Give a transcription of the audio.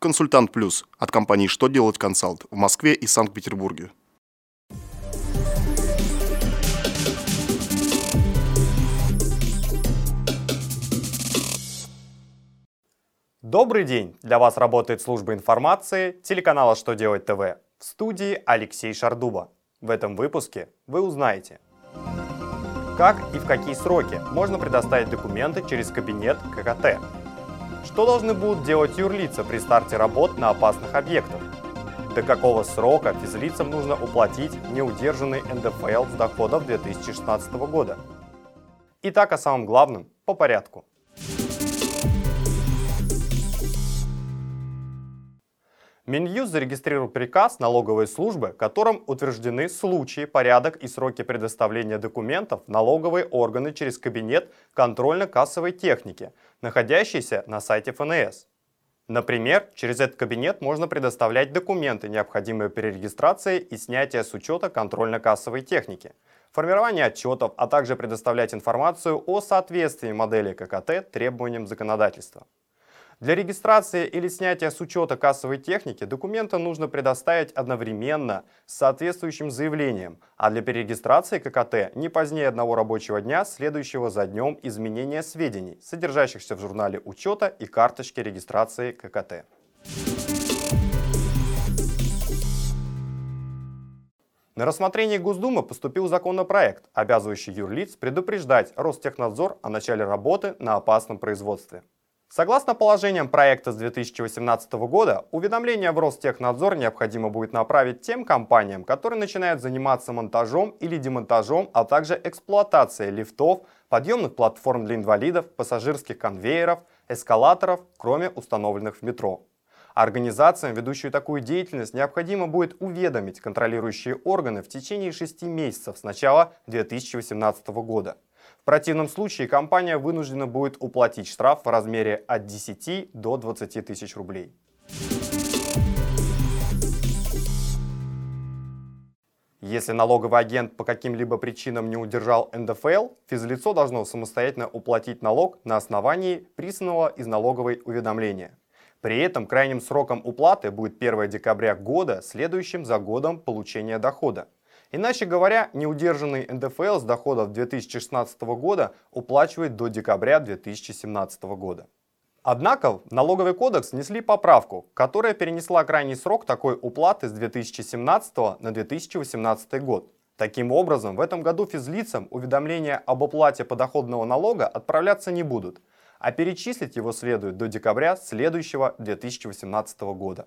Консультант Плюс от компании «Что делать консалт» в Москве и Санкт-Петербурге. Добрый день! Для вас работает служба информации телеканала «Что делать ТВ» в студии Алексей Шардуба. В этом выпуске вы узнаете, как и в какие сроки можно предоставить документы через кабинет ККТ, что должны будут делать юрлица при старте работ на опасных объектах, до какого срока физлицам нужно уплатить неудержанный НДФЛ с доходов 2016 года. Итак, о самом главном по порядку. Минюст зарегистрировал приказ налоговой службы, которым утверждены случаи, порядок и сроки предоставления документов налоговые органы через кабинет контрольно-кассовой техники, находящийся на сайте ФНС. Например, через этот кабинет можно предоставлять документы, необходимые при регистрации и снятии с учета контрольно-кассовой техники, формирование отчетов, а также предоставлять информацию о соответствии модели ККТ требованиям законодательства. Для регистрации или снятия с учета кассовой техники документы нужно предоставить одновременно с соответствующим заявлением, а для перерегистрации ККТ не позднее одного рабочего дня, следующего за днем изменения сведений, содержащихся в журнале учета и карточке регистрации ККТ. На рассмотрение Госдумы поступил законопроект, обязывающий юрлиц предупреждать Ростехнадзор о начале работы на опасном производстве. Согласно положениям проекта с 2018 года, уведомление в Ростехнадзор необходимо будет направить тем компаниям, которые начинают заниматься монтажом или демонтажом, а также эксплуатацией лифтов, подъемных платформ для инвалидов, пассажирских конвейеров, эскалаторов, кроме установленных в метро. Организациям, ведущим такую деятельность, необходимо будет уведомить контролирующие органы в течение 6 месяцев с начала 2018 года противном случае компания вынуждена будет уплатить штраф в размере от 10 до 20 тысяч рублей. Если налоговый агент по каким-либо причинам не удержал НДФЛ, физлицо должно самостоятельно уплатить налог на основании присланного из налоговой уведомления. При этом крайним сроком уплаты будет 1 декабря года, следующим за годом получения дохода. Иначе говоря, неудержанный НДФЛ с доходов 2016 года уплачивает до декабря 2017 года. Однако в налоговый кодекс внесли поправку, которая перенесла крайний срок такой уплаты с 2017 на 2018 год. Таким образом, в этом году физлицам уведомления об уплате подоходного налога отправляться не будут, а перечислить его следует до декабря следующего 2018 года.